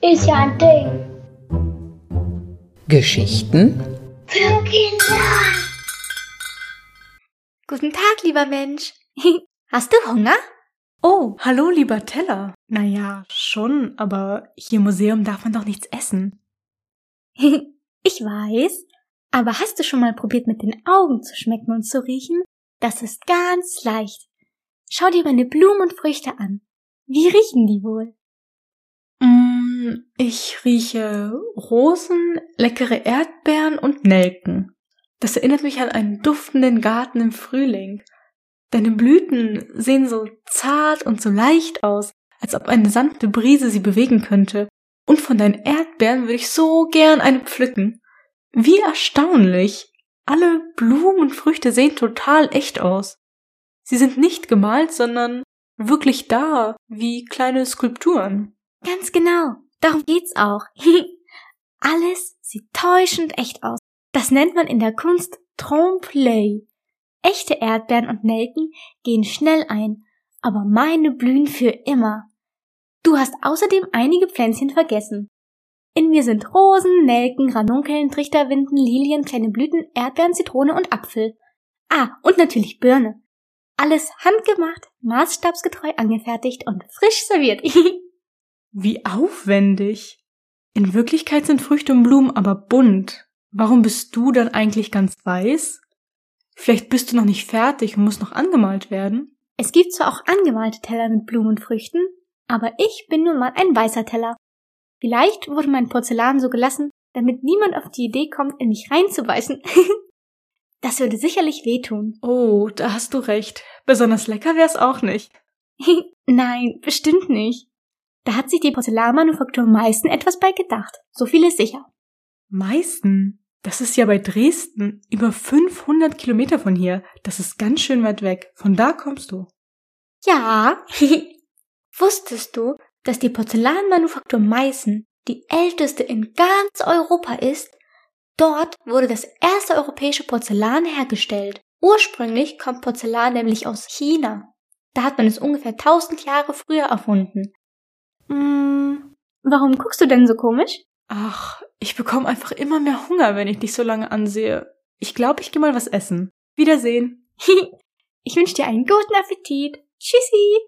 Ist ja ein Ding. Geschichten Für Kinder. Guten Tag, lieber Mensch. Hast du Hunger? Oh, hallo, lieber Teller. Naja, schon, aber hier im Museum darf man doch nichts essen. ich weiß. Aber hast du schon mal probiert, mit den Augen zu schmecken und zu riechen? Das ist ganz leicht. Schau dir meine Blumen und Früchte an. Wie riechen die wohl? Mm, ich rieche Rosen, leckere Erdbeeren und Nelken. Das erinnert mich an einen duftenden Garten im Frühling. Deine Blüten sehen so zart und so leicht aus, als ob eine sanfte Brise sie bewegen könnte. Und von deinen Erdbeeren würde ich so gern eine pflücken. Wie erstaunlich! Alle Blumen und Früchte sehen total echt aus. Sie sind nicht gemalt, sondern wirklich da, wie kleine Skulpturen. Ganz genau. Darum geht's auch. Alles sieht täuschend echt aus. Das nennt man in der Kunst Trompe-l'œil. Echte Erdbeeren und Nelken gehen schnell ein, aber meine blühen für immer. Du hast außerdem einige Pflänzchen vergessen. In mir sind Rosen, Nelken, Ranunkeln, Trichterwinden, Lilien, kleine Blüten, Erdbeeren, Zitrone und Apfel. Ah, und natürlich Birne. Alles handgemacht, maßstabsgetreu angefertigt und frisch serviert. Wie aufwendig. In Wirklichkeit sind Früchte und Blumen aber bunt. Warum bist du dann eigentlich ganz weiß? Vielleicht bist du noch nicht fertig und musst noch angemalt werden. Es gibt zwar auch angemalte Teller mit Blumen und Früchten, aber ich bin nun mal ein weißer Teller. Vielleicht wurde mein Porzellan so gelassen, damit niemand auf die Idee kommt, in mich reinzubeißen. das würde sicherlich wehtun. Oh, da hast du recht. Besonders lecker wär's auch nicht. Nein, bestimmt nicht. Da hat sich die Porzellanmanufaktur Meißen etwas bei gedacht. So viel ist sicher. Meißen? Das ist ja bei Dresden über 500 Kilometer von hier. Das ist ganz schön weit weg. Von da kommst du. Ja. Wusstest du, dass die Porzellanmanufaktur Meißen die älteste in ganz Europa ist? Dort wurde das erste europäische Porzellan hergestellt. Ursprünglich kommt Porzellan nämlich aus China. Da hat man es ungefähr 1000 Jahre früher erfunden. Hm, warum guckst du denn so komisch? Ach, ich bekomme einfach immer mehr Hunger, wenn ich dich so lange ansehe. Ich glaube, ich gehe mal was essen. Wiedersehen. ich wünsche dir einen guten Appetit. Tschüssi.